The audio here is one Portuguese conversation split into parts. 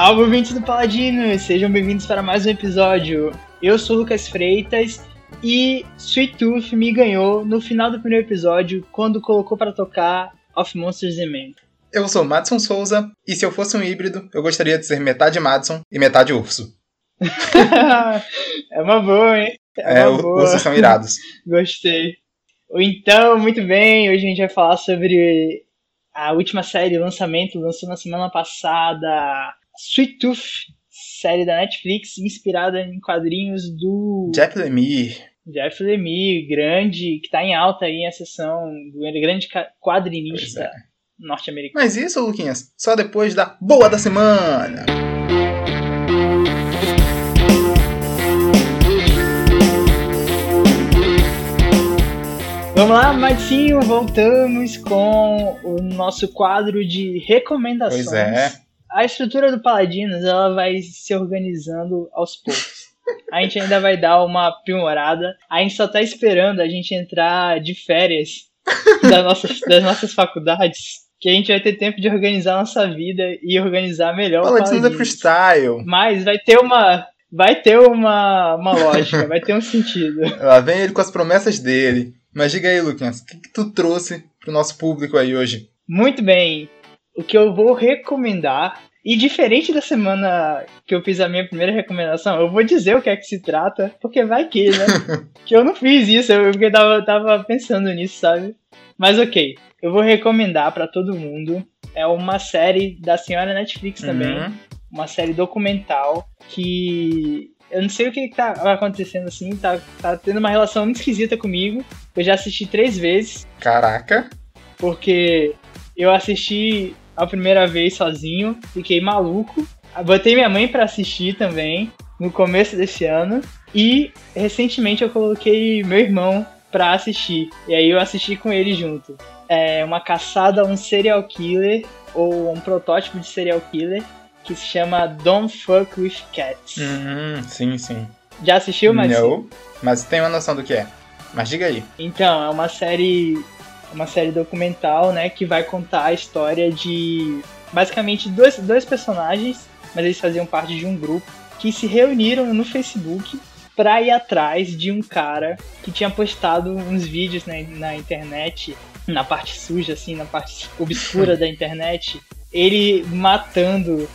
Salve, ouvintes do Paladino! Sejam bem-vindos para mais um episódio. Eu sou o Lucas Freitas e Sweet Tooth me ganhou no final do primeiro episódio quando colocou para tocar Of Monsters and Men. Eu sou Madison Souza e se eu fosse um híbrido, eu gostaria de ser metade Madison e metade urso. é uma boa, hein? É, é uma boa. ursos são irados. Gostei. Então, muito bem, hoje a gente vai falar sobre a última série, lançamento, lançou na semana passada, Sweet Tooth, série da Netflix, inspirada em quadrinhos do... Jeff Lemire. Jeff Lemire, grande, que está em alta aí a sessão do grande quadrinista é. norte-americano. Mas isso, Luquinhas, só depois da boa da semana! Vamos lá, Martinho, voltamos com o nosso quadro de recomendações. Pois é. A estrutura do Paladinos, ela vai se organizando aos poucos. A gente ainda vai dar uma aprimorada. A gente só tá esperando a gente entrar de férias das nossas, das nossas faculdades. Que a gente vai ter tempo de organizar nossa vida e organizar melhor Paladinos. é freestyle. Mas vai ter uma, vai ter uma, uma lógica, vai ter um sentido. Lá vem ele com as promessas dele. Mas diga aí, Luquinhas, o que, que tu trouxe pro nosso público aí hoje? Muito bem. O que eu vou recomendar, e diferente da semana que eu fiz a minha primeira recomendação, eu vou dizer o que é que se trata, porque vai que, né? que eu não fiz isso, eu porque tava, tava pensando nisso, sabe? Mas ok, eu vou recomendar para todo mundo. É uma série da senhora Netflix também. Uhum. Uma série documental que eu não sei o que, que tá acontecendo assim, tá, tá tendo uma relação muito esquisita comigo. Eu já assisti três vezes. Caraca! Porque eu assisti a primeira vez sozinho, fiquei maluco. Botei minha mãe para assistir também no começo desse ano. E recentemente eu coloquei meu irmão pra assistir. E aí eu assisti com ele junto. É uma caçada a um serial killer, ou um protótipo de serial killer, que se chama Don't Fuck With Cats. Uhum, sim, sim. Já assistiu, mas Não, mas tem uma noção do que é. Mas diga aí. Então, é uma série uma série documental, né, que vai contar a história de basicamente dois, dois personagens, mas eles faziam parte de um grupo que se reuniram no Facebook para ir atrás de um cara que tinha postado uns vídeos na, na internet, na parte suja, assim, na parte obscura da internet, ele matando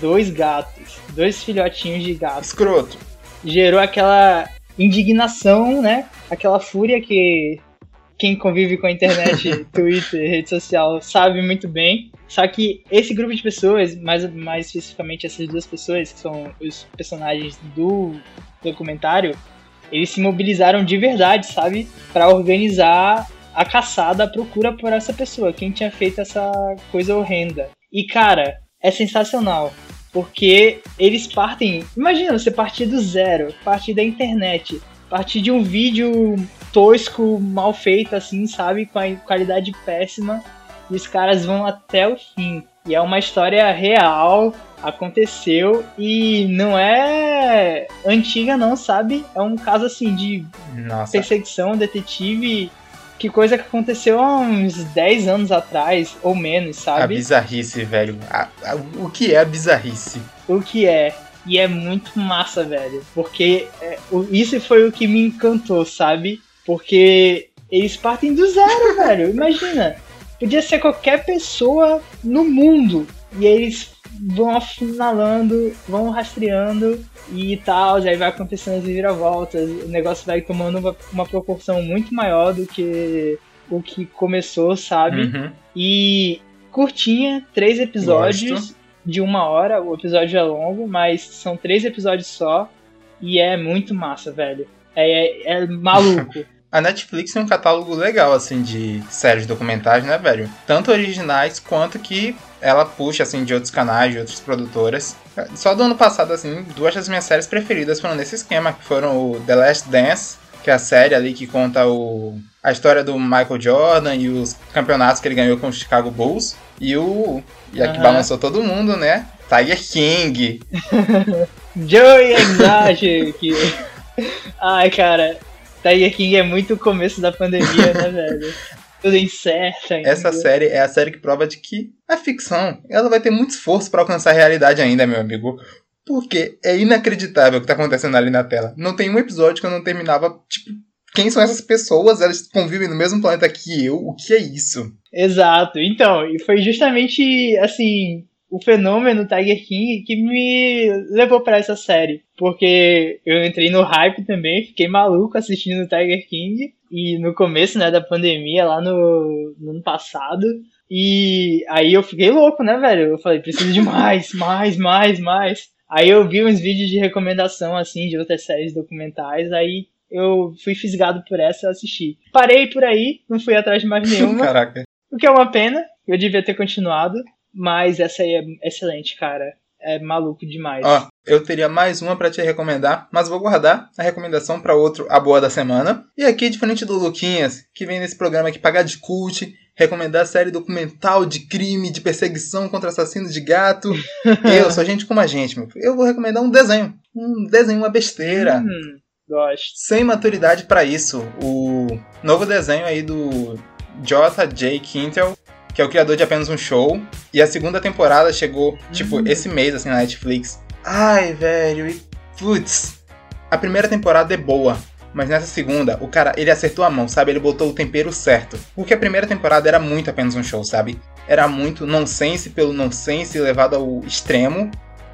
dois gatos, dois filhotinhos de gato. Escroto. Gerou aquela indignação, né? Aquela fúria que quem convive com a internet, Twitter, rede social, sabe muito bem. Só que esse grupo de pessoas, mais, mais especificamente essas duas pessoas, que são os personagens do documentário, eles se mobilizaram de verdade, sabe? para organizar a caçada, a procura por essa pessoa, quem tinha feito essa coisa horrenda. E cara, é sensacional. Porque eles partem. Imagina você partir do zero, partir da internet, partir de um vídeo tosco, mal feito, assim, sabe? Com a qualidade péssima. E os caras vão até o fim. E é uma história real, aconteceu e não é antiga, não, sabe? É um caso assim de Nossa. perseguição, detetive que coisa que aconteceu há uns 10 anos atrás, ou menos, sabe? A bizarrice, velho. A, a, o que é a bizarrice? O que é. E é muito massa, velho. Porque é, o, isso foi o que me encantou, sabe? Porque eles partem do zero, velho. Imagina. Podia ser qualquer pessoa no mundo. E eles vão afinalando, vão rastreando e tal, aí vai acontecendo as viravoltas, o negócio vai tomando uma, uma proporção muito maior do que o que começou, sabe? Uhum. E curtinha, três episódios Gosto. de uma hora, o episódio é longo, mas são três episódios só e é muito massa, velho. É, é, é maluco. A Netflix tem um catálogo legal, assim, de séries documentais, né, velho? Tanto originais quanto que ela puxa, assim, de outros canais, de outras produtoras. Só do ano passado, assim, duas das minhas séries preferidas foram nesse esquema, que foram o The Last Dance, que é a série ali que conta o, a história do Michael Jordan e os campeonatos que ele ganhou com o Chicago Bulls. E o. E a uhum. que balançou todo mundo, né? Tiger King. Joey Exagero. Ai, cara, Tiger King é muito o começo da pandemia, né, velho? tudo incerto. Ainda. Essa série é a série que prova de que a ficção ela vai ter muito esforço para alcançar a realidade ainda, meu amigo. Porque é inacreditável o que tá acontecendo ali na tela. Não tem um episódio que eu não terminava, tipo, quem são essas pessoas? Elas convivem no mesmo planeta que eu? O que é isso? Exato. Então, e foi justamente, assim, o fenômeno Tiger King que me levou para essa série. Porque eu entrei no hype também, fiquei maluco assistindo Tiger King. E no começo, né, da pandemia, lá no, no ano passado. E aí eu fiquei louco, né, velho? Eu falei, preciso de mais, mais, mais, mais. Aí eu vi uns vídeos de recomendação, assim, de outras séries documentais, aí eu fui fisgado por essa e assisti. Parei por aí, não fui atrás de mais nenhuma. Caraca. O que é uma pena, eu devia ter continuado, mas essa aí é excelente, cara. É maluco demais. Ó, eu teria mais uma para te recomendar, mas vou guardar a recomendação para outro A Boa da Semana. E aqui, diferente do Luquinhas, que vem nesse programa aqui pagar de cult, recomendar série documental de crime, de perseguição contra assassinos de gato. eu sou gente como a gente, meu. Eu vou recomendar um desenho. Um desenho, uma besteira. Hum, gosto. Sem maturidade para isso. O novo desenho aí do J.J. Quintel, que é o criador de apenas um show. E a segunda temporada chegou, tipo, Hum. esse mês, assim, na Netflix. Ai, velho, e putz. A primeira temporada é boa. Mas nessa segunda, o cara, ele acertou a mão, sabe? Ele botou o tempero certo. Porque a primeira temporada era muito apenas um show, sabe? Era muito nonsense pelo nonsense levado ao extremo.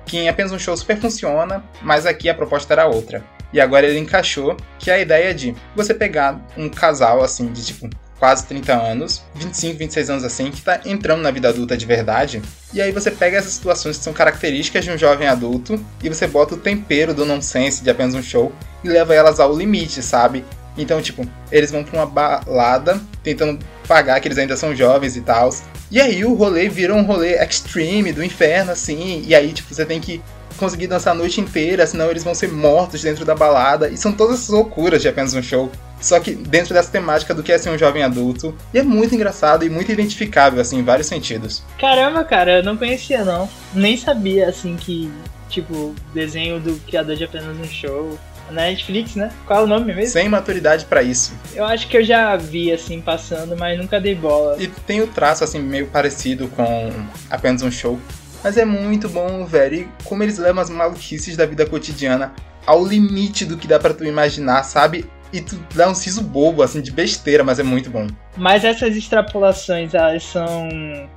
Que em apenas um show super funciona, mas aqui a proposta era outra. E agora ele encaixou, que é a ideia de você pegar um casal, assim, de tipo quase 30 anos, 25, 26 anos assim, que tá entrando na vida adulta de verdade. E aí você pega essas situações que são características de um jovem adulto e você bota o tempero do nonsense de apenas um show e leva elas ao limite, sabe? Então, tipo, eles vão pra uma balada tentando pagar que eles ainda são jovens e tal. E aí o rolê vira um rolê extreme do inferno, assim. E aí, tipo, você tem que conseguir dançar a noite inteira, senão eles vão ser mortos dentro da balada. E são todas essas loucuras de apenas um show. Só que dentro dessa temática do que é ser um jovem adulto. E é muito engraçado e muito identificável, assim, em vários sentidos. Caramba, cara, eu não conhecia não. Nem sabia, assim, que, tipo, desenho do criador de apenas um show. Na Netflix, né? Qual é o nome mesmo? Sem maturidade pra isso. Eu acho que eu já vi, assim, passando, mas nunca dei bola. E tem o traço, assim, meio parecido com apenas um show. Mas é muito bom, velho. E como eles levam as maluquices da vida cotidiana ao limite do que dá pra tu imaginar, sabe? E tu dá um siso bobo, assim, de besteira, mas é muito bom. Mas essas extrapolações, elas são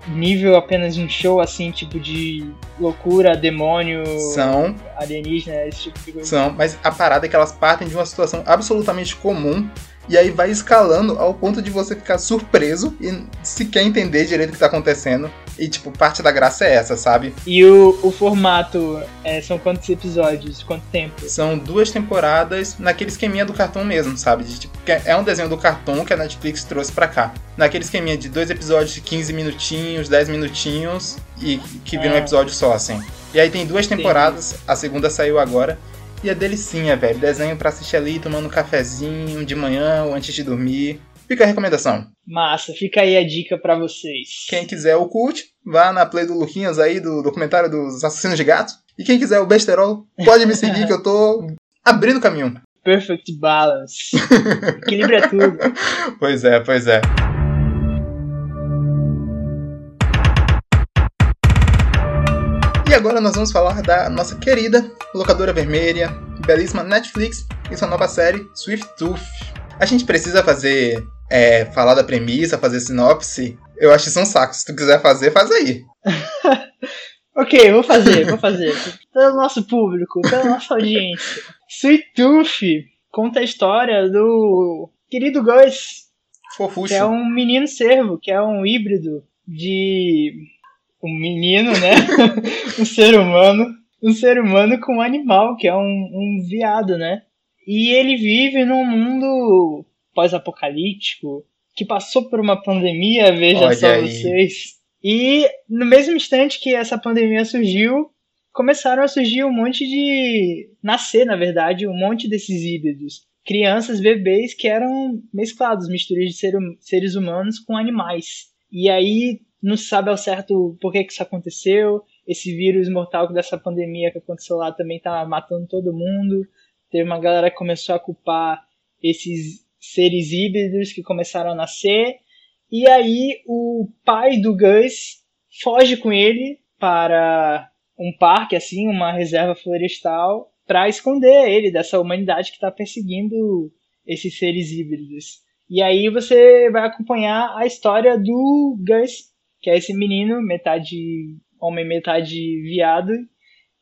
nível apenas um show, assim, tipo de loucura, demônio, São, alienígena, esse tipo de coisa. são, mas a parada é que elas partem de uma situação absolutamente comum e aí vai escalando ao ponto de você ficar surpreso e sequer entender direito o que tá acontecendo. E, tipo, parte da graça é essa, sabe? E o, o formato, é, são quantos episódios? Quanto tempo? São duas temporadas naquele esqueminha do cartão mesmo, sabe? De, tipo, que é um desenho do cartão que a Netflix trouxe pra cá. Naquele esqueminha de dois episódios de 15 minutinhos, 10 minutinhos e que vira um Ah. episódio só, assim. E aí tem duas temporadas, a segunda saiu agora. E é delicinha, velho. Desenho pra assistir ali, tomando um cafezinho de manhã ou antes de dormir. Fica a recomendação. Massa, fica aí a dica pra vocês. Quem quiser o cult, vá na play do Luquinhas aí, do documentário dos assassinos de gato. E quem quiser o besterol, pode me seguir que eu tô abrindo o caminho. Perfect balance. Equilíbrio é tudo. Pois é, pois é. E agora nós vamos falar da nossa querida locadora vermelha, belíssima Netflix e sua nova série Swift Tooth. A gente precisa fazer, é, falar da premissa, fazer sinopse. Eu acho isso um saco. Se tu quiser fazer, faz aí. Ok, vou fazer, vou fazer. Pelo nosso público, pela nossa audiência. Sweet Tooth conta a história do querido Gus, Fofuxo. que é um menino cervo, que é um híbrido de um menino, né? um ser humano, um ser humano com um animal, que é um, um viado, né? E ele vive num mundo pós-apocalíptico que passou por uma pandemia, veja Olha só aí. vocês. E no mesmo instante que essa pandemia surgiu, começaram a surgir um monte de. nascer, na verdade, um monte desses híbridos. Crianças, bebês que eram mesclados, misturas de ser- seres humanos com animais. E aí não sabe ao certo por que, que isso aconteceu. Esse vírus mortal dessa pandemia que aconteceu lá também tá matando todo mundo. Teve uma galera que começou a culpar esses seres híbridos que começaram a nascer. E aí o pai do Gus foge com ele para um parque, assim, uma reserva florestal, para esconder ele dessa humanidade que está perseguindo esses seres híbridos. E aí você vai acompanhar a história do Gus, que é esse menino, metade homem, metade viado,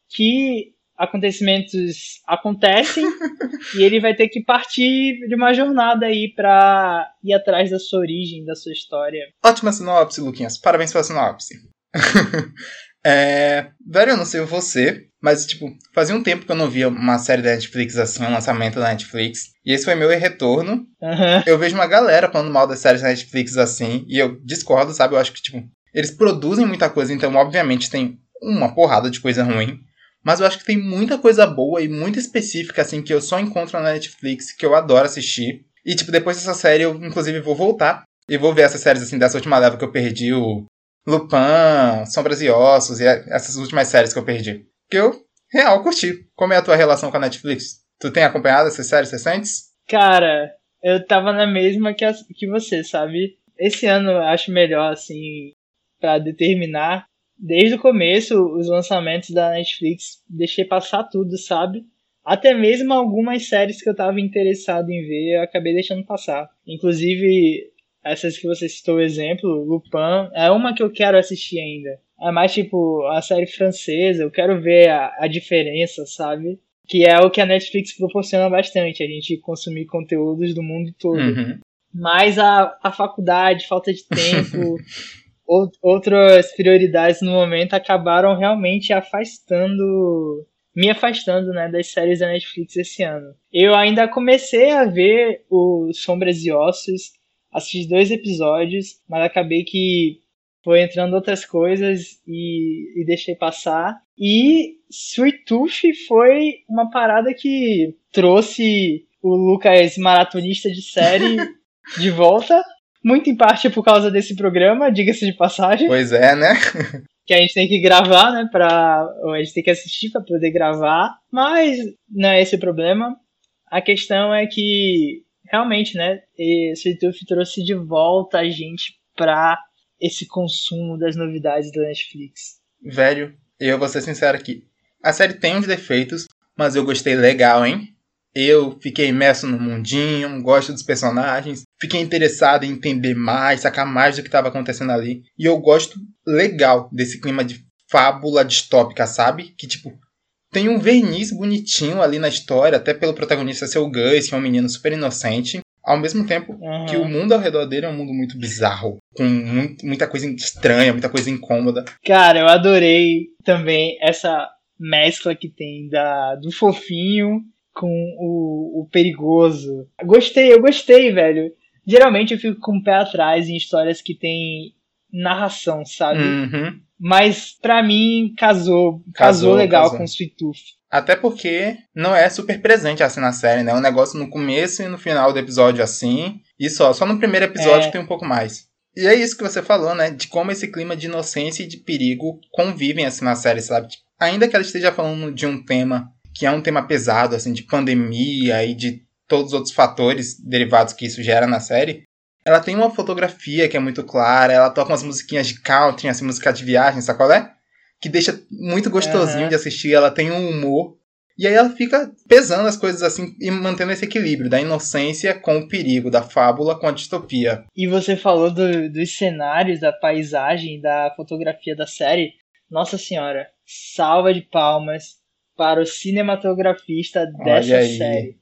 que acontecimentos acontecem e ele vai ter que partir de uma jornada aí pra ir atrás da sua origem, da sua história. Ótima sinopse, Luquinhas. Parabéns pela sinopse. é... Velho, eu não sei você, mas, tipo, fazia um tempo que eu não via uma série da Netflix assim, um lançamento da Netflix. E esse foi meu retorno. Uhum. Eu vejo uma galera falando mal das séries da Netflix assim, e eu discordo, sabe? Eu acho que, tipo, eles produzem muita coisa, então, obviamente, tem uma porrada de coisa ruim. Mas eu acho que tem muita coisa boa e muito específica, assim, que eu só encontro na Netflix, que eu adoro assistir. E, tipo, depois dessa série eu, inclusive, vou voltar e vou ver essas séries, assim, dessa última leva que eu perdi, o Lupin, Sombras e Ossos, e essas últimas séries que eu perdi. Que eu, real, curti. Como é a tua relação com a Netflix? Tu tem acompanhado essas séries recentes? Cara, eu tava na mesma que, a, que você, sabe? Esse ano eu acho melhor, assim, para determinar desde o começo, os lançamentos da Netflix, deixei passar tudo, sabe? Até mesmo algumas séries que eu tava interessado em ver, eu acabei deixando passar. Inclusive, essas que você citou exemplo, Lupin, é uma que eu quero assistir ainda. É mais tipo a série francesa, eu quero ver a, a diferença, sabe? Que é o que a Netflix proporciona bastante, a gente consumir conteúdos do mundo todo. Uhum. Mas a, a faculdade, falta de tempo, outras prioridades no momento acabaram realmente afastando me afastando né, das séries da Netflix esse ano. Eu ainda comecei a ver o Sombras e Ossos, assisti dois episódios, mas acabei que foi entrando outras coisas e, e deixei passar. E Sweet Tooth foi uma parada que trouxe o Lucas maratonista de série de volta muito em parte por causa desse programa, diga-se de passagem. Pois é, né? que a gente tem que gravar, né? Pra, a gente tem que assistir para poder gravar. Mas não é esse o problema. A questão é que realmente, né? Esse YouTube trouxe de volta a gente pra esse consumo das novidades da Netflix. Velho, eu vou ser sincero aqui. A série tem uns defeitos, mas eu gostei legal, hein? Eu fiquei imerso no mundinho, gosto dos personagens, fiquei interessado em entender mais, sacar mais do que estava acontecendo ali. E eu gosto legal desse clima de fábula distópica, sabe? Que tipo, tem um verniz bonitinho ali na história, até pelo protagonista ser o Gus, que é um menino super inocente. Ao mesmo tempo uhum. que o mundo ao redor dele é um mundo muito bizarro, com muito, muita coisa estranha, muita coisa incômoda. Cara, eu adorei também essa mescla que tem da, do fofinho com o, o perigoso. Gostei, eu gostei, velho. Geralmente eu fico com o pé atrás em histórias que tem narração, sabe? Uhum. Mas para mim casou, casou, casou legal casou. com Sweet Tooth. Até porque não é super presente assim na série, né? É um negócio no começo e no final do episódio assim. E só, só no primeiro episódio é. tem um pouco mais. E é isso que você falou, né? De como esse clima de inocência e de perigo convivem assim na série, sabe? Ainda que ela esteja falando de um tema que é um tema pesado, assim, de pandemia e de todos os outros fatores derivados que isso gera na série, ela tem uma fotografia que é muito clara, ela toca umas musiquinhas de country, assim, música de viagem, sabe qual é? Que deixa muito gostosinho uhum. de assistir, ela tem um humor. E aí ela fica pesando as coisas assim e mantendo esse equilíbrio da inocência com o perigo, da fábula com a distopia. E você falou do, dos cenários, da paisagem, da fotografia da série. Nossa senhora, salva de palmas para o cinematografista dessa série.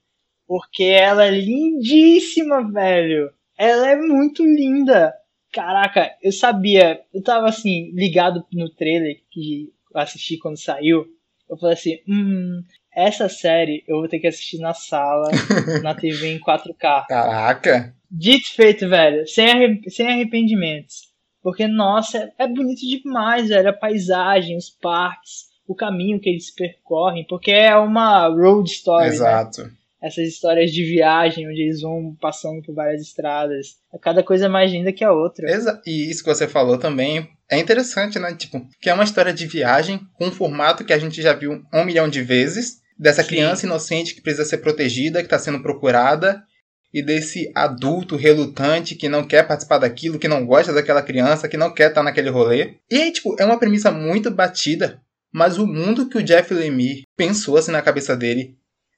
Porque ela é lindíssima, velho. Ela é muito linda. Caraca, eu sabia, eu tava assim, ligado no trailer que eu assisti quando saiu. Eu falei assim, hum, essa série eu vou ter que assistir na sala, na TV em 4K. Caraca! Dito feito, velho, sem, sem arrependimentos. Porque, nossa, é bonito demais, velho. A paisagem, os parques, o caminho que eles percorrem, porque é uma road story. Né? Exato. Né? Essas histórias de viagem, onde eles vão passando por várias estradas. É cada coisa mais linda que a outra. Exa e isso que você falou também é interessante, né? Tipo, que é uma história de viagem com um formato que a gente já viu um milhão de vezes. Dessa Sim. criança inocente que precisa ser protegida, que está sendo procurada. e desse adulto relutante que não quer participar daquilo, que não gosta daquela criança, que não quer estar naquele rolê. E aí, tipo, é uma premissa muito batida, mas o mundo que o Jeff Lemire pensou assim na cabeça dele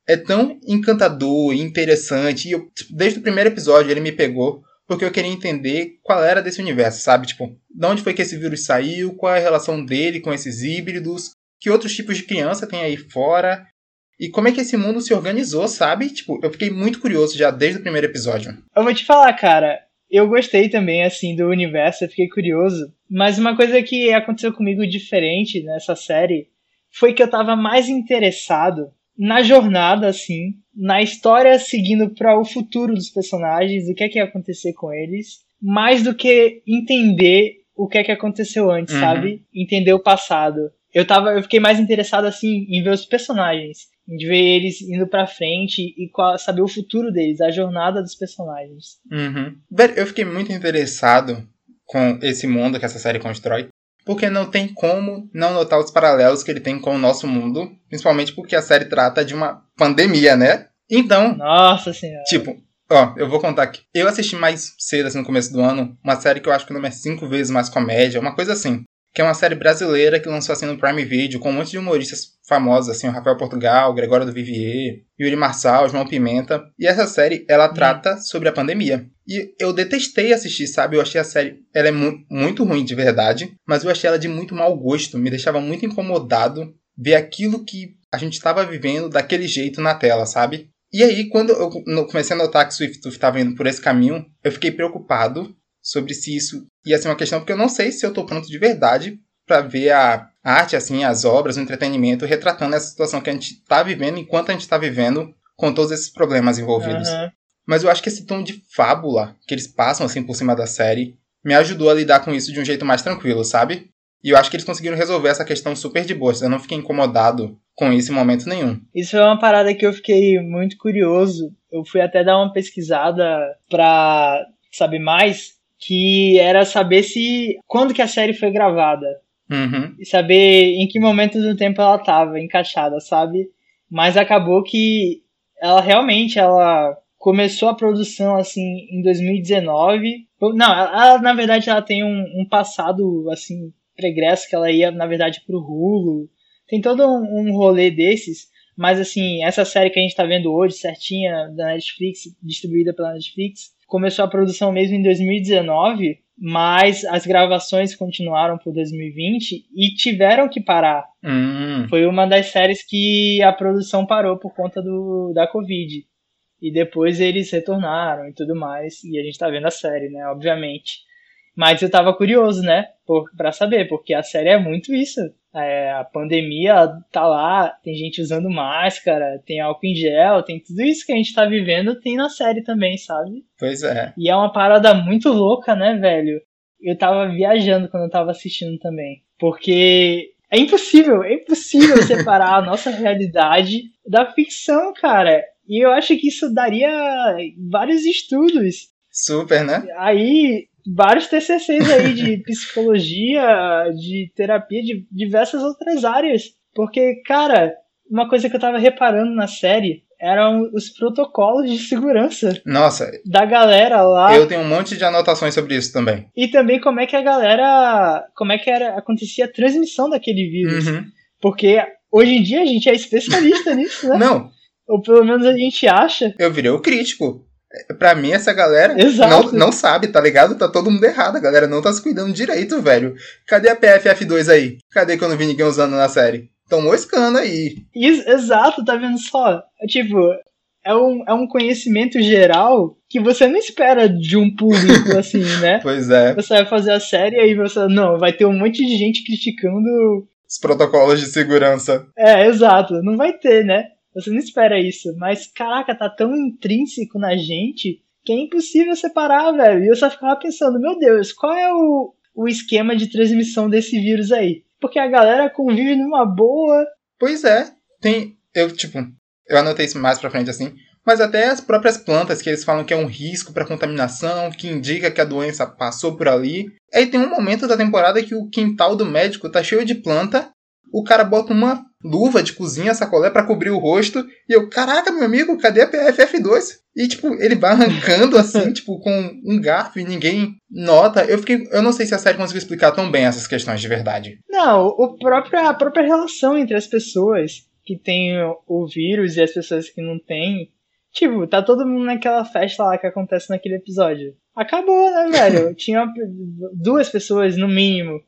é tão encantador e interessante. E eu, tipo, desde o primeiro episódio ele me pegou porque eu queria entender qual era desse universo, sabe? Tipo, de onde foi que esse vírus saiu, qual é a relação dele com esses híbridos, que outros tipos de criança tem aí fora, e como é que esse mundo se organizou, sabe? Tipo, eu fiquei muito curioso já desde o primeiro episódio. Eu vou te falar, cara, eu gostei também, assim, do universo, eu fiquei curioso. Mas uma coisa que aconteceu comigo diferente nessa série foi que eu tava mais interessado na jornada, assim, na história seguindo para o futuro dos personagens, o que é que ia acontecer com eles, mais do que entender o que é que aconteceu antes, uhum. sabe? Entender o passado. Eu tava, eu fiquei mais interessado assim em ver os personagens de ver eles indo pra frente e qual, saber o futuro deles, a jornada dos personagens. Uhum. Eu fiquei muito interessado com esse mundo que essa série constrói, porque não tem como não notar os paralelos que ele tem com o nosso mundo, principalmente porque a série trata de uma pandemia, né? Então. Nossa senhora. Tipo, ó, eu vou contar aqui. Eu assisti mais cedo, assim, no começo do ano, uma série que eu acho que o nome é cinco vezes mais comédia, uma coisa assim que é uma série brasileira que lançou assim no Prime Video, com um monte de humoristas famosos, assim, o Rafael Portugal, o Gregório do Vivier, Yuri Marçal, João Pimenta. E essa série, ela hum. trata sobre a pandemia. E eu detestei assistir, sabe? Eu achei a série, ela é mu muito ruim de verdade, mas eu achei ela de muito mau gosto, me deixava muito incomodado ver aquilo que a gente estava vivendo daquele jeito na tela, sabe? E aí, quando eu comecei a notar que Swift estava indo por esse caminho, eu fiquei preocupado sobre se isso ia ser uma questão, porque eu não sei se eu estou pronto de verdade para ver a arte, assim, as obras, o entretenimento retratando essa situação que a gente está vivendo enquanto a gente está vivendo com todos esses problemas envolvidos. Uhum. Mas eu acho que esse tom de fábula que eles passam assim por cima da série me ajudou a lidar com isso de um jeito mais tranquilo, sabe? E eu acho que eles conseguiram resolver essa questão super de boa. Eu não fiquei incomodado com isso em momento nenhum. Isso é uma parada que eu fiquei muito curioso. Eu fui até dar uma pesquisada pra saber mais que era saber se quando que a série foi gravada uhum. e saber em que momento do tempo ela estava encaixada, sabe? Mas acabou que ela realmente ela começou a produção assim em 2019. Não, ela, na verdade ela tem um, um, passado assim pregresso que ela ia na verdade pro Hulu. Tem todo um, um rolê desses. Mas assim, essa série que a gente tá vendo hoje, certinha, da Netflix, distribuída pela Netflix, começou a produção mesmo em 2019, mas as gravações continuaram por 2020 e tiveram que parar. Hum. Foi uma das séries que a produção parou por conta do, da Covid. E depois eles retornaram e tudo mais. E a gente tá vendo a série, né? Obviamente. Mas eu tava curioso, né? Por, pra saber, porque a série é muito isso. É, a pandemia tá lá, tem gente usando máscara, tem álcool em gel, tem tudo isso que a gente tá vivendo, tem na série também, sabe? Pois é. E é uma parada muito louca, né, velho? Eu tava viajando quando eu tava assistindo também. Porque é impossível, é impossível separar a nossa realidade da ficção, cara. E eu acho que isso daria vários estudos. Super, né? Aí vários TCCs aí de psicologia, de terapia, de diversas outras áreas. Porque, cara, uma coisa que eu tava reparando na série eram os protocolos de segurança. Nossa. Da galera lá. Eu tenho um monte de anotações sobre isso também. E também como é que a galera. Como é que era, acontecia a transmissão daquele vírus. Uhum. Porque hoje em dia a gente é especialista nisso, né? Não. Ou pelo menos a gente acha. Eu virei o crítico. Pra mim, essa galera não, não sabe, tá ligado? Tá todo mundo errado. A galera não tá se cuidando direito, velho. Cadê a PFF2 aí? Cadê que eu não vi ninguém usando na série? Tão moscando aí. Exato, tá vendo só? É, tipo, é um, é um conhecimento geral que você não espera de um público assim, né? Pois é. Você vai fazer a série e aí você. Não, vai ter um monte de gente criticando. Os protocolos de segurança. É, exato. Não vai ter, né? Você não espera isso, mas caraca, tá tão intrínseco na gente que é impossível separar, velho. E eu só ficava pensando, meu Deus, qual é o, o esquema de transmissão desse vírus aí? Porque a galera convive numa boa. Pois é, tem. Eu, tipo, eu anotei isso mais pra frente assim. Mas até as próprias plantas que eles falam que é um risco para contaminação, que indica que a doença passou por ali. Aí tem um momento da temporada que o quintal do médico tá cheio de planta o cara bota uma luva de cozinha, sacolé para cobrir o rosto, e eu, caraca, meu amigo, cadê a PFF2? E, tipo, ele vai arrancando assim, tipo, com um garfo e ninguém nota. Eu fiquei. Eu não sei se a série conseguiu explicar tão bem essas questões de verdade. Não, o próprio, a própria relação entre as pessoas que tem o vírus e as pessoas que não têm. Tipo, tá todo mundo naquela festa lá que acontece naquele episódio. Acabou, né, velho? Tinha duas pessoas, no mínimo,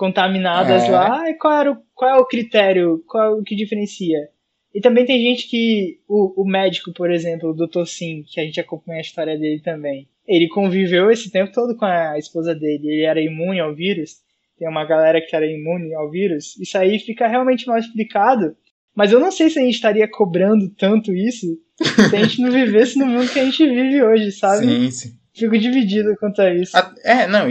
contaminadas é. lá. E qual, era o, qual é o critério? Qual é o que diferencia? E também tem gente que. O, o médico, por exemplo, o Dr. Sim, que a gente acompanha a história dele também. Ele conviveu esse tempo todo com a esposa dele. Ele era imune ao vírus. Tem uma galera que era imune ao vírus. Isso aí fica realmente mal explicado. Mas eu não sei se a gente estaria cobrando tanto isso se a gente não vivesse no mundo que a gente vive hoje, sabe? Sim, sim. Fico dividido quanto a isso. É, não,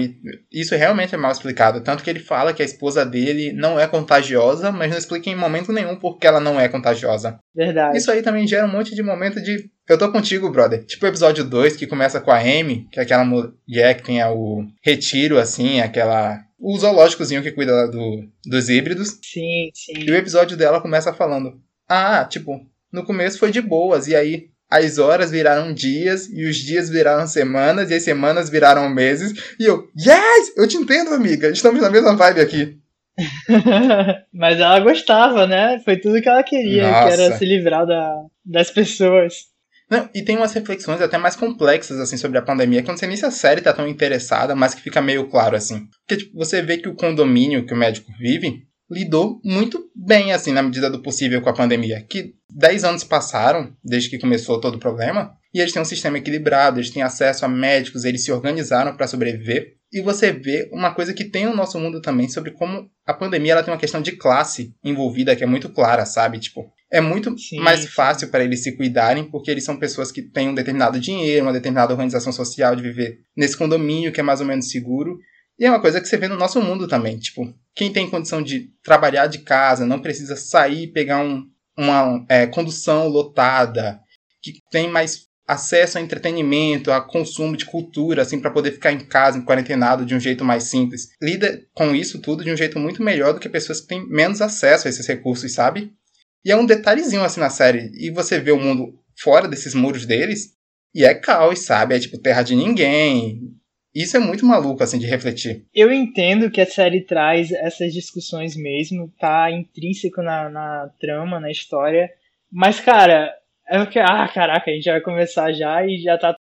isso realmente é mal explicado. Tanto que ele fala que a esposa dele não é contagiosa, mas não explica em momento nenhum porque ela não é contagiosa. Verdade. Isso aí também gera um monte de momento de. Eu tô contigo, brother. Tipo o episódio 2, que começa com a Amy, que é aquela mulher que tem o retiro, assim, aquela. O zoológicozinho que cuida do, dos híbridos. Sim, sim. E o episódio dela começa falando: Ah, tipo, no começo foi de boas, e aí as horas viraram dias, e os dias viraram semanas, e as semanas viraram meses. E eu, yes! Eu te entendo, amiga. Estamos na mesma vibe aqui. Mas ela gostava, né? Foi tudo que ela queria, Nossa. que era se livrar da, das pessoas. Não, e tem umas reflexões até mais complexas, assim, sobre a pandemia, que eu não sei nem se a série tá tão interessada, mas que fica meio claro, assim. Porque, tipo, você vê que o condomínio que o médico vive lidou muito bem, assim, na medida do possível com a pandemia. Que 10 anos passaram desde que começou todo o problema e eles têm um sistema equilibrado, eles têm acesso a médicos, eles se organizaram para sobreviver. E você vê uma coisa que tem no nosso mundo também sobre como a pandemia ela tem uma questão de classe envolvida que é muito clara, sabe? Tipo, é muito sim, mais fácil para eles se cuidarem porque eles são pessoas que têm um determinado dinheiro, uma determinada organização social de viver nesse condomínio que é mais ou menos seguro. E é uma coisa que você vê no nosso mundo também. Tipo, quem tem condição de trabalhar de casa, não precisa sair e pegar um, uma é, condução lotada, que tem mais acesso a entretenimento, a consumo de cultura, assim, para poder ficar em casa, em quarentenado, de um jeito mais simples. Lida com isso tudo de um jeito muito melhor do que pessoas que têm menos acesso a esses recursos, sabe? E é um detalhezinho assim na série. E você vê o mundo fora desses muros deles, e é caos, sabe? É tipo terra de ninguém, isso é muito maluco, assim, de refletir. Eu entendo que a série traz essas discussões mesmo, tá intrínseco na, na trama, na história. Mas, cara, é que, ah, caraca, a gente vai começar já e já tá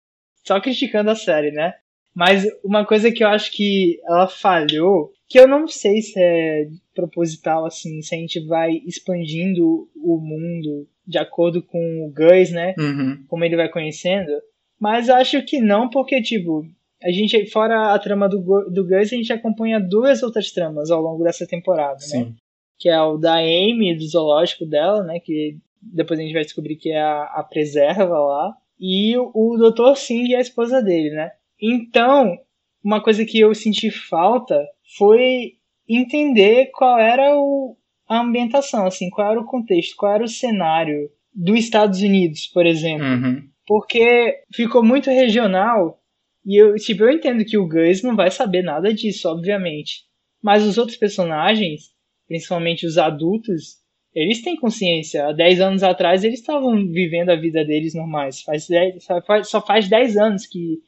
só criticando a série, né? Mas uma coisa que eu acho que ela falhou, que eu não sei se é proposital, assim, se a gente vai expandindo o mundo de acordo com o Gus, né? Uhum. Como ele vai conhecendo. Mas acho que não, porque, tipo, a gente, fora a trama do, do Gus, a gente acompanha duas outras tramas ao longo dessa temporada, né? Sim. né? Que é o da Amy, do zoológico dela, né? Que depois a gente vai descobrir que é a, a preserva lá. E o, o Dr. Singh e a esposa dele, né? Então, uma coisa que eu senti falta foi entender qual era o, a ambientação, assim, qual era o contexto, qual era o cenário dos Estados Unidos, por exemplo. Uhum. Porque ficou muito regional e eu, tipo, eu entendo que o Gus não vai saber nada disso, obviamente. Mas os outros personagens, principalmente os adultos, eles têm consciência. Há 10 anos atrás eles estavam vivendo a vida deles normais. Faz 10, só faz 10 anos que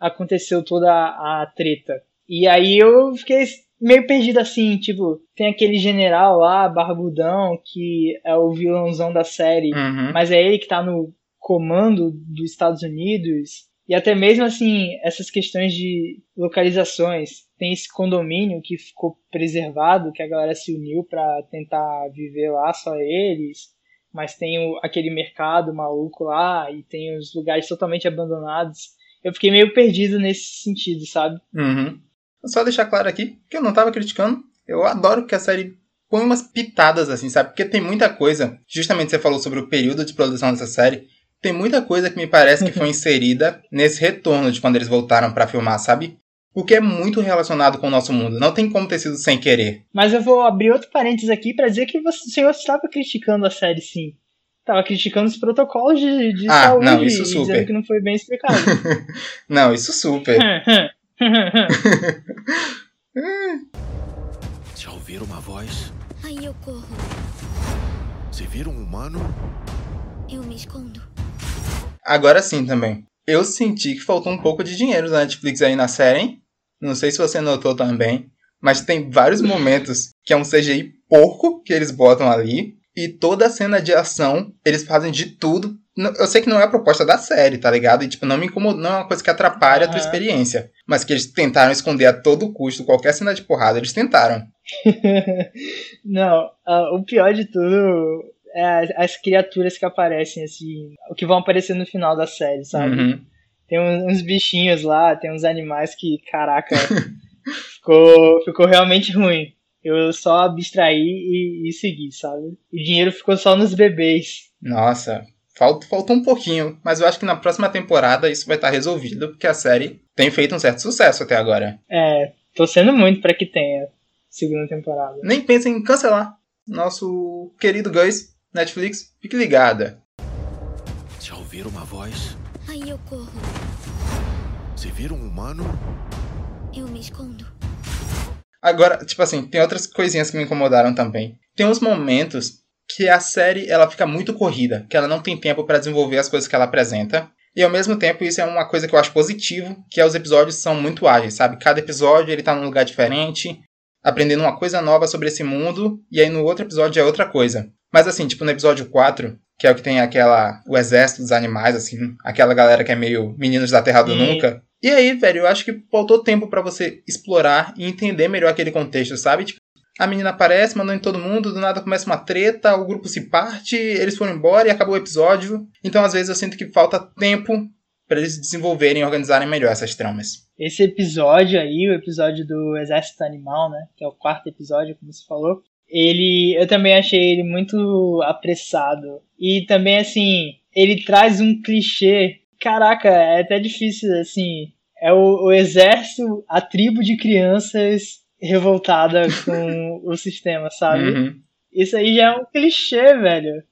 aconteceu toda a, a treta. E aí eu fiquei meio perdido assim, tipo, tem aquele general lá, barbudão, que é o vilãozão da série, uhum. mas é ele que tá no comando dos Estados Unidos. E até mesmo assim, essas questões de localizações, tem esse condomínio que ficou preservado, que a galera se uniu para tentar viver lá só eles, mas tem o, aquele mercado maluco lá e tem os lugares totalmente abandonados. Eu fiquei meio perdido nesse sentido, sabe? Uhum. Só deixar claro aqui que eu não tava criticando. Eu adoro que a série põe umas pitadas assim, sabe? Porque tem muita coisa. Justamente você falou sobre o período de produção dessa série tem muita coisa que me parece que foi inserida nesse retorno de quando eles voltaram para filmar, sabe? O que é muito relacionado com o nosso mundo. Não tem como ter sido sem querer. Mas eu vou abrir outro parênteses aqui para dizer que você, o senhor estava criticando a série, sim. Estava criticando os protocolos de, de ah, saúde não, isso super. dizendo que não foi bem explicado. não, isso super. ouvir uma voz? Aí eu corro. Se vir um humano? Eu me escondo. Agora sim também. Eu senti que faltou um pouco de dinheiro da Netflix aí na série, hein? Não sei se você notou também. Mas tem vários momentos que é um CGI porco que eles botam ali. E toda a cena de ação, eles fazem de tudo. Eu sei que não é a proposta da série, tá ligado? E, tipo, não me incomoda, não é uma coisa que atrapalha a tua experiência. Mas que eles tentaram esconder a todo custo qualquer cena de porrada, eles tentaram. Não, ah, o pior de tudo as, as criaturas que aparecem, assim, o que vão aparecer no final da série, sabe? Uhum. Tem uns, bichinhos lá, tem uns animais que, caraca, ficou, ficou realmente ruim. Eu só abstraí e, e segui, sabe? O dinheiro ficou só nos bebês. Nossa, falta, faltou um pouquinho. Mas eu acho que na próxima temporada isso vai estar resolvido, porque a série tem feito um certo sucesso até agora. É, torcendo muito pra que tenha segunda temporada. Nem pensem em cancelar. Nosso querido Gus, Netflix, fique ligada. Se ouvir uma voz? Aí eu corro. Se vir um humano? Eu me escondo. Agora, tipo assim, tem outras coisinhas que me incomodaram também. Tem uns momentos que a série ela fica muito corrida, que ela não tem tempo pra desenvolver as coisas que ela apresenta. E ao mesmo tempo isso é uma coisa que eu acho positivo, que é os episódios são muito ágeis, sabe? Cada episódio ele tá num lugar diferente, aprendendo uma coisa nova sobre esse mundo, e aí no outro episódio é outra coisa. Mas assim, tipo no episódio 4, que é o que tem aquela o exército dos animais assim, aquela galera que é meio meninos da Terra do Sim. Nunca. E aí, velho, eu acho que faltou tempo pra você explorar e entender melhor aquele contexto, sabe? Tipo, a menina aparece, mandando em todo mundo, do nada começa uma treta, o grupo se parte, eles foram embora e acabou o episódio. Então, às vezes, eu sinto que falta tempo pra eles desenvolverem e organizarem melhor essas tramas. Esse episódio aí, o episódio do Exército Animal, né? Que é o quarto episódio, como você falou. Ele, eu também achei ele muito apressado. E também, assim, ele traz um clichê. Caraca, é até difícil, assim. É o, o exército, a tribo de crianças revoltada com o sistema, sabe? Uhum. Isso aí já é um clichê, velho.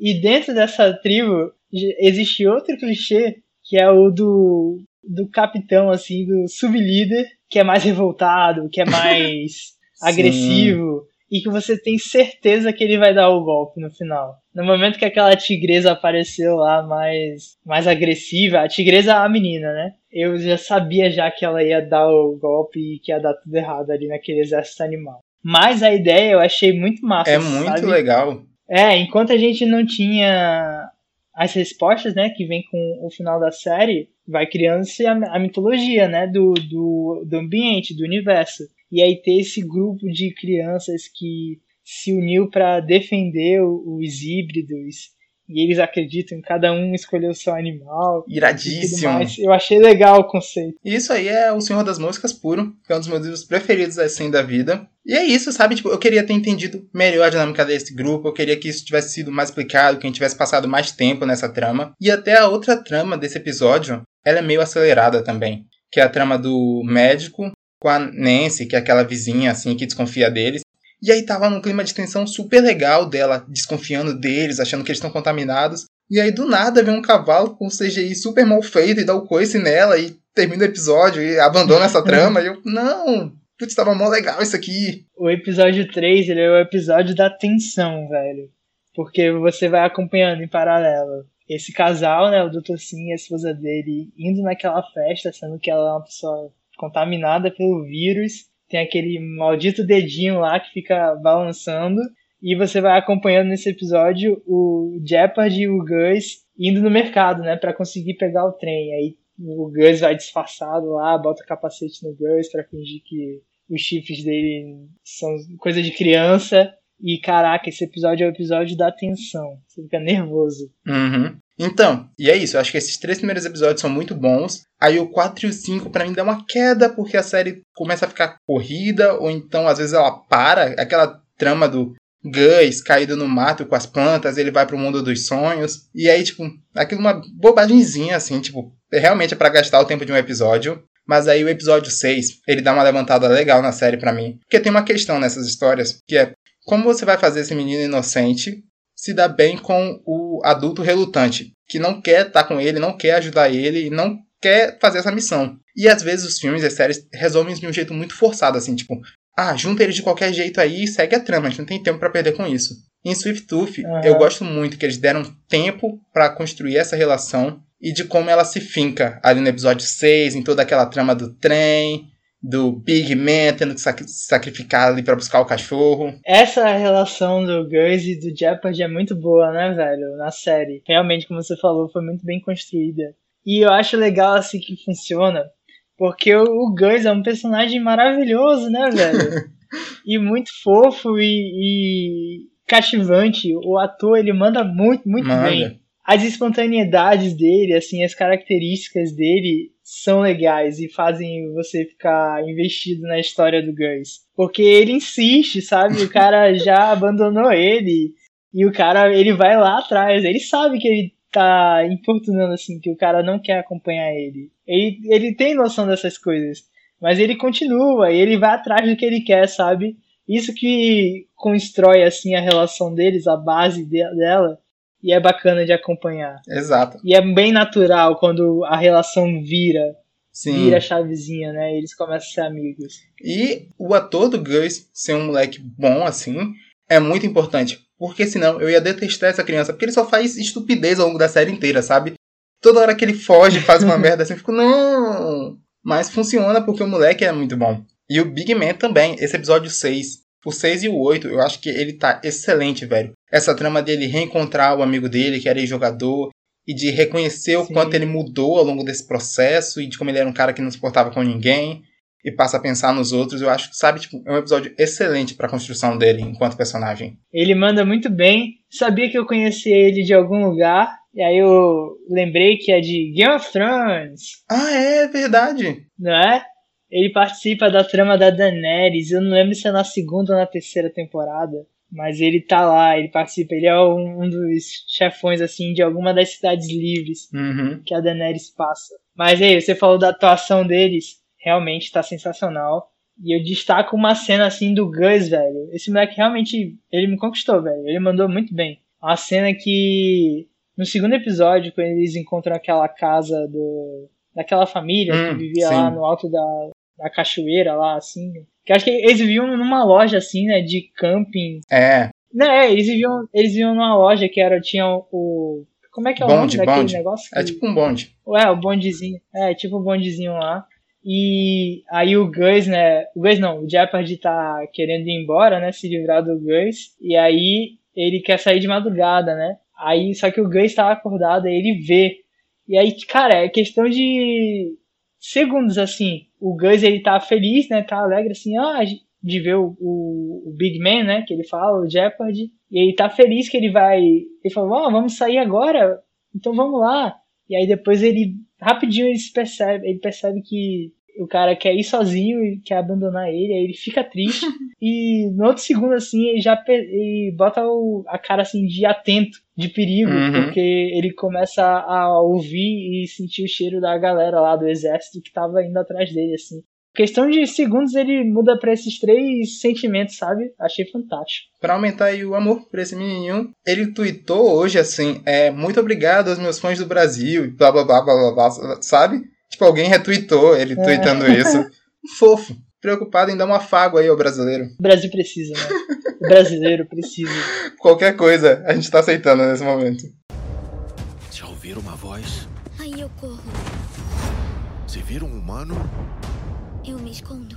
E dentro dessa tribo existe outro clichê que é o do, do capitão, assim, do sublíder, que é mais revoltado, que é mais agressivo, e que você tem certeza que ele vai dar o golpe no final. No momento que aquela tigresa apareceu lá mais, mais agressiva, a tigresa é a menina, né? Eu já sabia já que ela ia dar o golpe e que ia dar tudo errado ali naquele exército animal. Mas a ideia eu achei muito massa. É muito sabe? legal. É, enquanto a gente não tinha as respostas, né, que vem com o final da série, vai criando-se a, a mitologia, né, do, do, do ambiente, do universo. E aí ter esse grupo de crianças que se uniu para defender os híbridos e eles acreditam em cada um escolher o seu animal Iradíssimo. Eu achei legal o conceito. E isso aí é o Senhor das Moscas puro, que é um dos meus livros preferidos assim da vida. E é isso, sabe? Tipo, eu queria ter entendido melhor a dinâmica desse grupo, eu queria que isso tivesse sido mais explicado, que a gente tivesse passado mais tempo nessa trama. E até a outra trama desse episódio, ela é meio acelerada também, que é a trama do médico com a Nancy, que é aquela vizinha assim que desconfia deles. E aí tava num clima de tensão super legal dela, desconfiando deles, achando que eles estão contaminados. E aí do nada vem um cavalo com um CGI super mal feito e dá o coice nela e termina o episódio e abandona essa trama. e eu, não, putz, tava mó legal isso aqui. O episódio 3, ele é o episódio da tensão, velho. Porque você vai acompanhando em paralelo esse casal, né, o Dr. Sim e a esposa dele, indo naquela festa, sendo que ela é uma pessoa contaminada pelo vírus. Tem aquele maldito dedinho lá que fica balançando. E você vai acompanhando nesse episódio o Jeopardy e o Gus indo no mercado, né, para conseguir pegar o trem. Aí o Gus vai disfarçado lá, bota o capacete no Gus pra fingir que os chifres dele são coisa de criança. E caraca, esse episódio é o episódio da tensão. Você fica nervoso. Uhum. Então, e é isso. Eu acho que esses três primeiros episódios são muito bons. Aí o 4 e o 5 pra mim dá uma queda, porque a série começa a ficar corrida, ou então às vezes ela para. Aquela trama do Gus caído no mato com as plantas, ele vai pro mundo dos sonhos. E aí, tipo, aquilo uma bobagemzinha, assim, tipo, realmente é pra gastar o tempo de um episódio. Mas aí o episódio 6, ele dá uma levantada legal na série pra mim. Porque tem uma questão nessas histórias, que é como você vai fazer esse menino inocente se dar bem com o adulto relutante, que não quer estar com ele, não quer ajudar ele e não quer fazer essa missão. E às vezes os filmes e as séries resolvem isso de um jeito muito forçado, assim, tipo, ah, junta eles de qualquer jeito aí e segue a trama, a gente não tem tempo pra perder com isso. Em Swift Tooth, Aham. eu gosto muito que eles deram tempo pra construir essa relação e de como ela se finca ali no episódio 6, em toda aquela trama do trem, do Big Man tendo que sac- sacrificar ali pra buscar o cachorro. Essa relação do Gus e do Jeopardy é muito boa, né, velho? Na série. Realmente, como você falou, foi muito bem construída. E eu acho legal assim que funciona, porque o, o Gus é um personagem maravilhoso, né, velho? e muito fofo e, e cativante. O ator, ele manda muito, muito Manda. bem. As espontaneidades dele, assim, as características dele são legais e fazem você ficar investido na história do Gus. Porque ele insiste, sabe? O cara já abandonou ele e o cara, ele vai lá atrás. Ele sabe que ele tá importunando, assim, que o cara não quer acompanhar ele. Ele, ele tem noção dessas coisas. Mas ele continua e ele vai atrás do que ele quer, sabe? Isso que constrói, assim, a relação deles, a base de- dela. E é bacana de acompanhar. Exato. E é bem natural quando a relação vira, Sim. vira a chavezinha, né? Eles começam a ser amigos. E o ator do Gus ser um moleque bom assim é muito importante. Porque senão eu ia detestar essa criança. Porque ele só faz estupidez ao longo da série inteira, sabe? Toda hora que ele foge, faz uma merda assim, eu fico, não. Mas funciona porque o moleque é muito bom. E o Big Man também, esse episódio 6. O 6 e o 8, eu acho que ele tá excelente, velho. Essa trama dele reencontrar o amigo dele, que era ex-jogador, e de reconhecer o Sim. quanto ele mudou ao longo desse processo, e de como ele era um cara que não se portava com ninguém, e passa a pensar nos outros. Eu acho que, sabe, tipo, é um episódio excelente pra construção dele enquanto personagem. Ele manda muito bem. Sabia que eu conhecia ele de algum lugar. E aí eu lembrei que é de Game of Thrones, Ah, é verdade. não é? Ele participa da trama da Daenerys. Eu não lembro se é na segunda ou na terceira temporada. Mas ele tá lá, ele participa. Ele é um, um dos chefões, assim, de alguma das cidades livres. Uhum. que a Daenerys passa. Mas aí, você falou da atuação deles, realmente tá sensacional. E eu destaco uma cena assim do Gus, velho. Esse moleque realmente, ele me conquistou, velho. Ele mandou muito bem. Uma cena que no segundo episódio, quando eles encontram aquela casa do daquela família Hum, que vivia sim. lá no alto da, da cachoeira lá assim, que acho que eles viviam numa loja assim, né, de camping. É, Não, é, eles viviam, eles viviam numa loja que era tinha o como é que é o Bonde, nome daquele bonde. negócio? é que- tipo um bonde. Ué, o bondezinho. É, tipo o bondezinho lá. E aí o Gus, né? O Gus não, o Jeopardy tá querendo ir embora, né? Se livrar do Gus. E aí ele quer sair de madrugada, né? Aí, só que o Gus tá acordado, aí ele vê. E aí, cara, é questão de segundos, assim. O Gus, ele tá feliz, né? Tá alegre, assim, ah, de ver o, o, o Big Man, né? Que ele fala, o Jeopardy. E ele tá feliz que ele vai. Ele falou, ó, vamos sair agora? Então vamos lá. E aí depois ele, rapidinho ele percebe, ele percebe que o cara quer ir sozinho e quer abandonar ele, aí ele fica triste. e no outro segundo, assim, ele já ele bota o- a cara assim de atento, de perigo, Uhum. porque ele começa a ouvir e sentir o cheiro da galera lá do exército que tava indo atrás dele, assim. Questão de segundos ele muda pra esses três sentimentos, sabe? Achei fantástico. Pra aumentar aí o amor por esse menininho, ele tweetou hoje assim: é, muito obrigado aos meus fãs do Brasil, e blá blá blá blá blá, blá sabe? Tipo, alguém retweetou ele É. tweetando isso. Fofo. Preocupado em dar um afago aí ao brasileiro. O Brasil precisa, né? O brasileiro precisa. Qualquer coisa a gente tá aceitando nesse momento. Se ouvir uma voz, Aí eu corro. se vir um humano, Eu me escondo.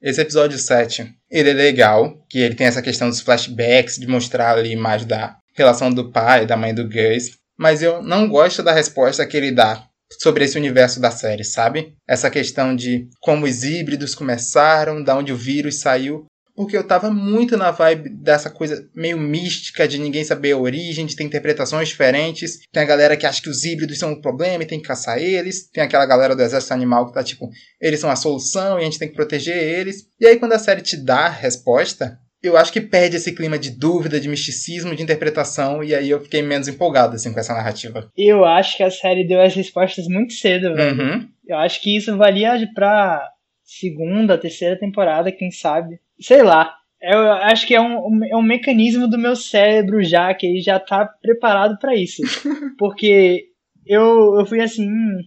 Esse episódio 7, ele é legal, que ele tem essa questão dos flashbacks, de mostrar ali mais da relação do pai e da mãe do Gus. Mas eu não gosto da resposta que ele dá sobre esse universo da série, sabe? Essa questão de como os híbridos começaram, da onde o vírus saiu. Porque eu tava muito na vibe dessa coisa meio mística de ninguém saber a origem, de ter interpretações diferentes. Tem a galera que acha que os híbridos são o problema e tem que caçar eles. Tem aquela galera do exército animal que tá tipo, eles são a solução e a gente tem que proteger eles. E aí quando a série te dá a resposta, eu acho que perde esse clima de dúvida, de misticismo, de interpretação, e aí eu fiquei menos empolgado assim com essa narrativa. Eu acho que a série deu as respostas muito cedo, velho. Uhum. Eu acho que isso valia pra segunda, terceira temporada, quem sabe. Sei lá. Eu acho que é um, é um mecanismo do meu cérebro já, que ele já tá preparado pra isso. Porque eu, eu fui assim, hum,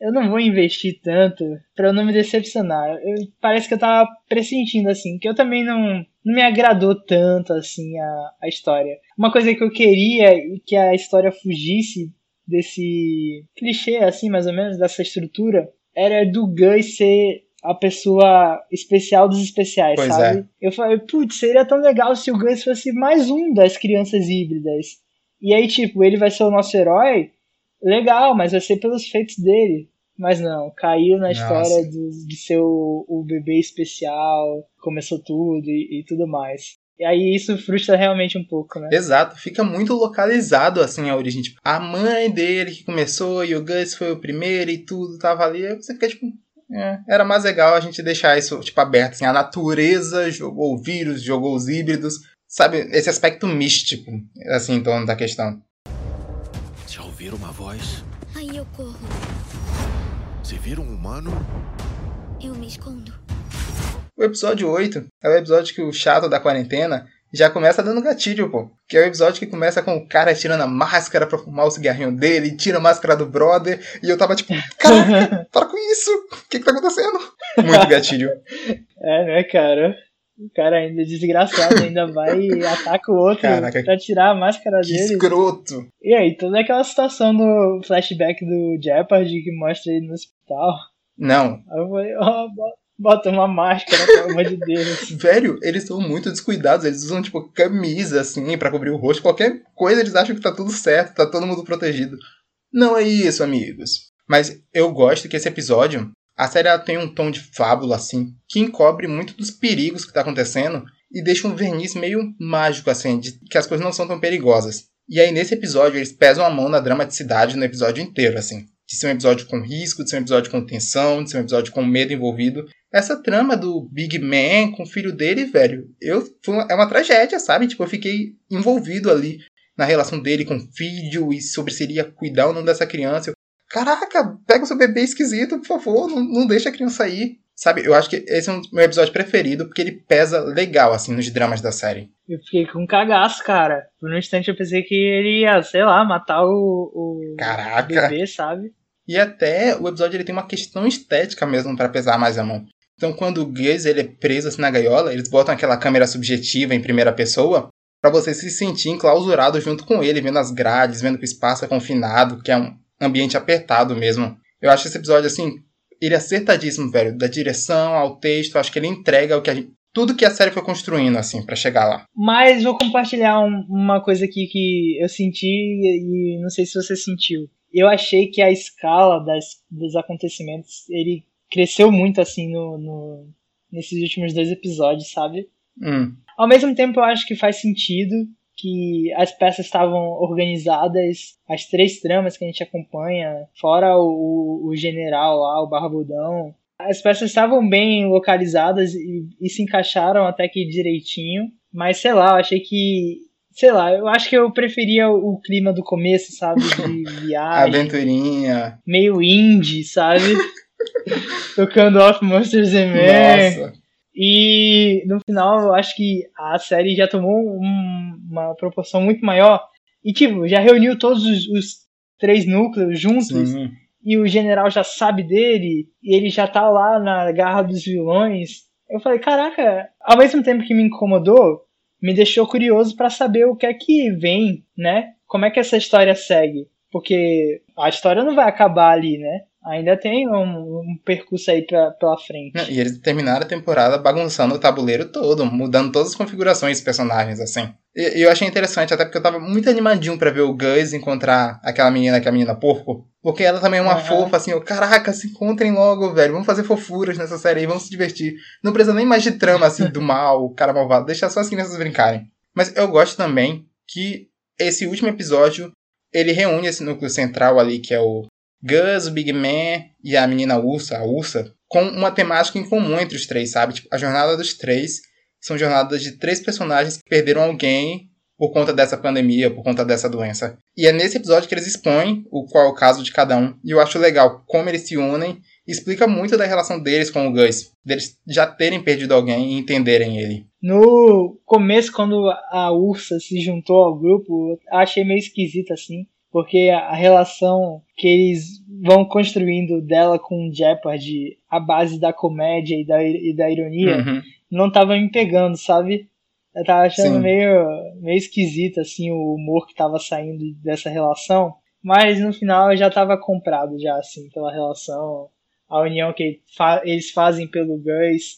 eu não vou investir tanto pra eu não me decepcionar. Eu, parece que eu tava pressentindo, assim, que eu também não, não me agradou tanto, assim, a, a história. Uma coisa que eu queria e que a história fugisse desse clichê, assim, mais ou menos, dessa estrutura, era do Gus ser a pessoa especial dos especiais, Pois sabe? é. Eu falei, putz, seria tão legal se o Gus fosse mais um das crianças híbridas. E aí, tipo, ele vai ser o nosso herói, legal, mas vai ser pelos feitos dele. Mas não, caiu na Nossa. história do- de ser o, o bebê especial, começou tudo e, e tudo mais. E aí isso frustra realmente um pouco, né? Exato, fica muito localizado assim a origem. Tipo, a mãe dele que começou e o Gus foi o primeiro e tudo tava ali. Aí você fica tipo. é, era mais legal a gente deixar isso tipo, aberto. Assim, a natureza jogou o vírus, jogou os híbridos. Sabe, esse aspecto místico, assim, em torno da questão. Se ouvir uma voz, Aí eu corro. se vir um humano, Eu me escondo. O episódio 8 é o episódio que o chato da quarentena já começa dando gatilho, pô. Que é o episódio que começa com o cara tirando a máscara pra fumar o cigarrinho dele, tira a máscara do brother, e eu tava tipo, caraca, para com isso! O que que tá acontecendo? Muito gatilho. É, né, cara? O cara ainda é desgraçado, ainda vai e ataca o outro Caraca. pra tirar a máscara Que dele. escroto. E aí, toda aquela situação do flashback do Jeopardy que mostra ele no hospital. Não, Aí eu falei, ó, bo- bota uma máscara, pelo amor de Deus. velho, eles são muito descuidados. Eles usam, tipo, camisa, assim, pra cobrir o rosto. Qualquer coisa eles acham que tá tudo certo, tá todo mundo protegido. Não é isso, amigos. Mas eu gosto que esse episódio, a série ela tem um tom de fábula, assim, que encobre muito dos perigos que tá acontecendo e deixa um verniz meio mágico, assim, de que as coisas não são tão perigosas. E aí, nesse episódio, eles pesam a mão na dramaticidade no episódio inteiro, assim. De ser um episódio com risco, de ser um episódio com tensão, de ser um episódio com medo envolvido. Essa trama do Big Man com o filho dele, velho, eu é uma tragédia, sabe? Tipo, eu fiquei envolvido ali na relação dele com o filho e sobre se ele ia cuidar ou não dessa criança. Caraca, pega o seu bebê esquisito, por favor, não, não deixa a criança aí. Sabe, eu acho que esse é um meu episódio preferido porque ele pesa legal, assim, nos dramas da série. Eu fiquei com um cagaço, cara. Por um instante eu pensei que ele ia, sei lá, matar o, o Caraca. bebê, sabe? E até o episódio ele tem uma questão estética mesmo pra pesar mais a mão. Então quando o Gus ele é preso assim na gaiola, eles botam aquela câmera subjetiva em primeira pessoa pra você se sentir enclausurado junto com ele, vendo as grades, vendo que o espaço é confinado, que é um ambiente apertado mesmo. Eu acho esse episódio assim, ele é acertadíssimo, velho, da direção ao texto, acho que ele entrega o que a gente, tudo que a série foi construindo assim pra chegar lá. Mas vou compartilhar um- uma coisa aqui que eu senti e e não sei se você sentiu. Eu achei que a escala das, dos acontecimentos, ele cresceu muito assim no, no- nesses últimos dois episódios, sabe? Hum, Ao mesmo tempo, eu acho que faz sentido que as peças estavam organizadas, as três tramas que a gente acompanha, fora o, o general lá, o Barbudão. As peças estavam bem localizadas e, e se encaixaram até que direitinho, mas sei lá, eu achei que. Sei lá, eu acho que eu preferia o, o clima do começo, sabe? De viagem, aventurinha. meio indie, sabe? Tocando Off Monsters and Men. Nossa. E no final eu acho que a série já tomou um- uma proporção muito maior. E tipo, já reuniu todos os, os três núcleos juntos. Sim. E o general já sabe dele. E ele já tá lá na garra dos vilões. Eu falei, caraca, ao mesmo tempo que me incomodou, me deixou curioso pra saber o que é que vem, né? Como é que essa história segue. Porque a história não vai acabar ali, né? Ainda tem um, um percurso aí pra, pela frente. E eles terminaram a temporada bagunçando o tabuleiro todo, mudando todas as configurações dos personagens, assim. E, e eu achei interessante, até porque eu tava muito animadinho pra ver o Gus encontrar aquela menina, que é a menina porco. Porque ela também é uma Aham. fofa, assim, eu, caraca, se encontrem logo, velho. Vamos fazer fofuras nessa série aí, vamos se divertir. Não precisa nem mais de trama, assim, do mal, o cara malvado. Deixa só as crianças brincarem. Mas eu gosto também que esse último episódio, ele reúne esse núcleo central ali, que é o Gus, o Big Man e a menina Ursa, a Ursa, com uma temática em comum entre os três, sabe? Tipo, a jornada dos três são jornadas de três personagens que perderam alguém por conta dessa pandemia, por conta dessa doença. E é nesse episódio que eles expõem o qual é o caso de cada um. E eu acho legal como eles se unem e explica muito da relação deles com o Gus. Deles já terem perdido alguém e entenderem ele. No começo, quando a Ursa se juntou ao grupo, achei meio esquisito assim. Porque a relação que eles vão construindo dela com o Jeopardy, a base da comédia e da, e da ironia, Uhum. não tava me pegando, sabe? Eu tava achando Sim. meio, meio esquisito, assim, o humor que tava saindo dessa relação. Mas no final eu já tava comprado, já, assim, pela relação, a união que eles fazem pelo Gus.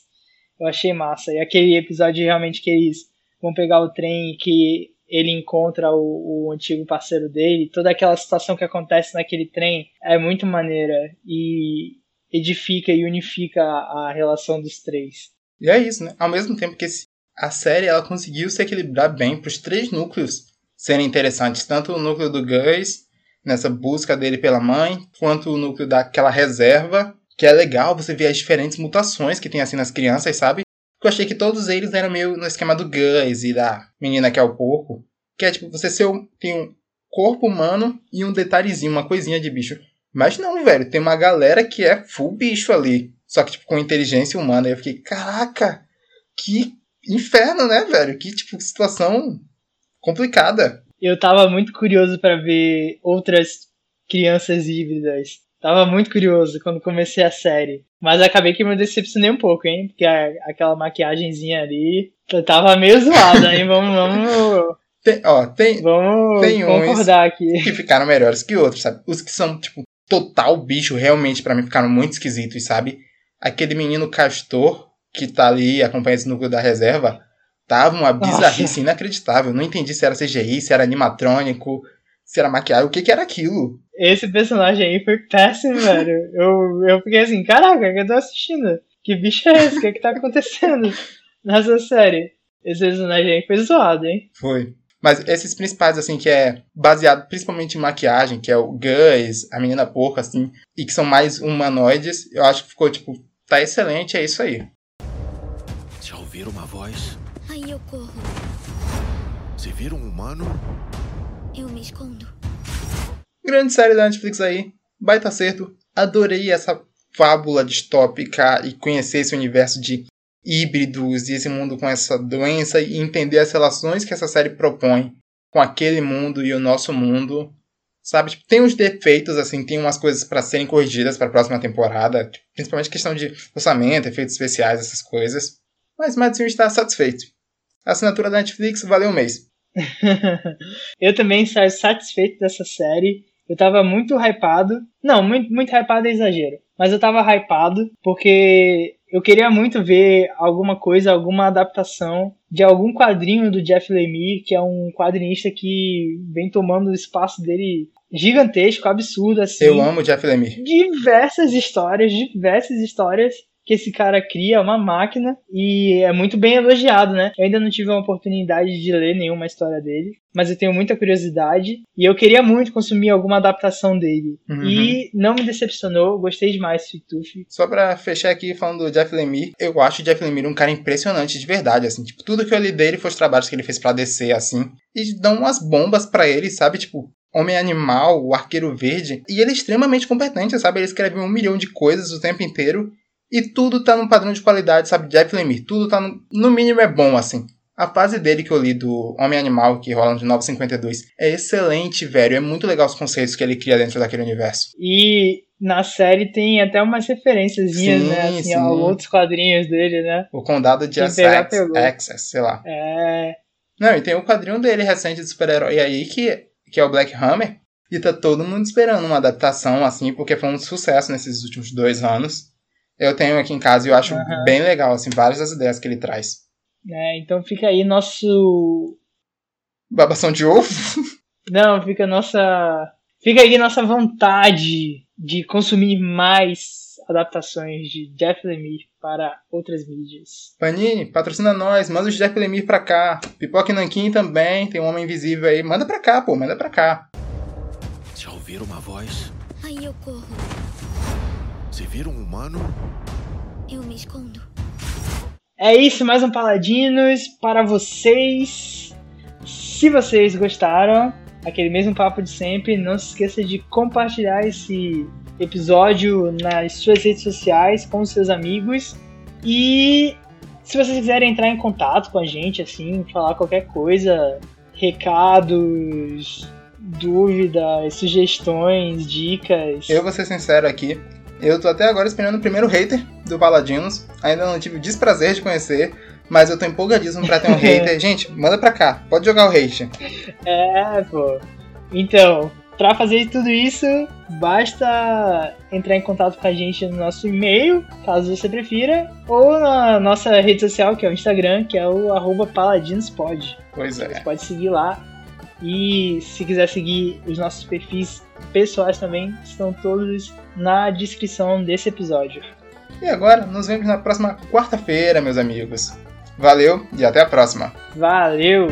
Eu achei massa. E aquele episódio realmente que eles vão pegar o trem e que ele encontra o, o antigo parceiro dele, toda aquela situação que acontece naquele trem é muito maneira e edifica e unifica a, a relação dos três. E é isso, né? Ao mesmo tempo que a série ela conseguiu se equilibrar bem para os três núcleos serem interessantes, tanto o núcleo do Gus nessa busca dele pela mãe, quanto o núcleo daquela reserva, que é legal você ver as diferentes mutações que tem assim nas crianças, sabe? Porque eu achei que todos eles eram meio no esquema do Gus e da menina que é o porco, que é tipo você ser um, tem um corpo humano e um detalhezinho, uma coisinha de bicho. Mas não, velho, tem uma galera que é full bicho ali. Só que, tipo, com inteligência humana. E eu fiquei, caraca, que inferno, né, velho? Que, tipo, situação complicada. Eu tava muito curioso pra ver outras crianças híbridas. Tava muito curioso quando comecei a série. Mas acabei que me decepcionei um pouco, hein? Porque a- aquela maquiagenzinha ali tava meio zoada, hein? Vamos, vamos, Tem, ó, tem vamos Tem uns- aqui. que ficaram melhores que outros, sabe? Os que são, tipo, total bicho, realmente, pra mim, ficaram muito esquisitos, sabe? Aquele menino castor que tá ali acompanha esse núcleo da reserva, tava uma bizarrice inacreditável. Não entendi se era CGI, se era animatrônico, se era maquiagem, o que que era aquilo? Esse personagem aí foi péssimo, velho. Eu, eu fiquei assim, caraca, o que eu tô assistindo? Que bicho é esse? O que é que tá acontecendo nessa série? Esse personagem aí foi zoado, hein? Foi. Mas esses principais, assim, que é baseado principalmente em maquiagem, que é o Gus, a menina porca, assim, e que são mais humanoides, eu acho que ficou, tipo, tá excelente, é isso aí. Já ouviram uma voz? Aí eu corro. Se vir um humano, Eu me escondo. Grande série da Netflix aí, baita acerto. Adorei essa fábula distópica e conhecer esse universo de híbridos e esse mundo com essa doença e entender as relações que essa série propõe com aquele mundo e o nosso mundo. Sabe, tipo, tem uns defeitos, assim, tem umas coisas pra serem corrigidas pra próxima temporada, tipo, principalmente questão de orçamento, efeitos especiais, essas coisas. Mas Madison está satisfeito. A assinatura da Netflix valeu um mês. eu também saio satisfeito dessa série. Eu tava muito hypado. Não, muito, muito hypado é exagero. Mas eu tava hypado porque eu queria muito ver alguma coisa, alguma adaptação de algum quadrinho do Jeff Lemire, que é um quadrinista que vem tomando o espaço dele gigantesco, absurdo, assim. Eu amo o Jeff Lemire. diversas histórias, diversas histórias que esse cara cria, é uma máquina, e é muito bem elogiado, né? Eu ainda não tive a oportunidade de ler nenhuma história dele, mas eu tenho muita curiosidade, e eu queria muito consumir alguma adaptação dele. Uhum. E não me decepcionou, gostei demais de Fituf. Só pra fechar aqui falando do Jeff Lemire, eu acho o Jeff Lemire um cara impressionante de verdade, assim, tipo, tudo que eu li dele foi os trabalhos que ele fez pra DC, assim, e dão umas bombas pra ele, sabe, tipo, Homem Animal, o Arqueiro Verde, e ele é extremamente competente, sabe, ele escreve um milhão de coisas o tempo inteiro, e tudo tá num padrão de qualidade, sabe, Jeff Lemire, tudo tá, no, no mínimo é bom, assim. A fase dele que eu li do Homem Animal, que rola no 952, é excelente, velho, é muito legal os conceitos que ele cria dentro daquele universo. E na série tem até umas referências, Sim, né? Assim, sim. a outros quadrinhos dele, né? O Condado de pegou. Access, sei lá. É. Não, e tem o quadrinho dele recente de super-herói aí, que, que é o Black Hammer. E tá todo mundo esperando uma adaptação, assim, porque foi um sucesso nesses últimos dois anos. Eu tenho aqui em casa e eu acho Aham. bem legal, assim, várias das ideias que ele traz. né? Então fica aí nosso Babação de ovo? Não, fica a nossa. Fica aí nossa vontade de consumir mais adaptações de Jeff Lemire para outras mídias. Panini, patrocina nós, manda os Jeff Lemire pra cá. Pipoca e Nanquim também, tem um Homem Invisível aí. Manda pra cá, pô, manda pra cá. já ouviram uma voz? Aí eu corro. Se vir um humano, Eu me escondo. É isso, mais um Paladinos para vocês. Se vocês gostaram, aquele mesmo papo de sempre, não se esqueça de compartilhar esse episódio nas suas redes sociais com os seus amigos. E se vocês quiserem entrar em contato com a gente, assim, falar qualquer coisa, recados, dúvidas, sugestões, dicas. Eu vou ser sincero aqui. Eu tô até agora esperando o primeiro hater do Paladinos. Ainda não tive o desprazer de conhecer, mas eu tô empolgadíssimo pra ter um hater. Gente, manda pra cá, pode jogar o hate. É, pô. Então, para fazer tudo isso, basta entrar em contato com a gente no nosso e-mail, caso você prefira, ou na nossa rede social, que é o Instagram, que é o arroba paladinospod. Pois é. Você pode seguir lá. E se quiser seguir os nossos perfis pessoais também, estão todos na descrição desse episódio. E agora, nos vemos na próxima quarta-feira, meus amigos. Valeu e até a próxima. Valeu!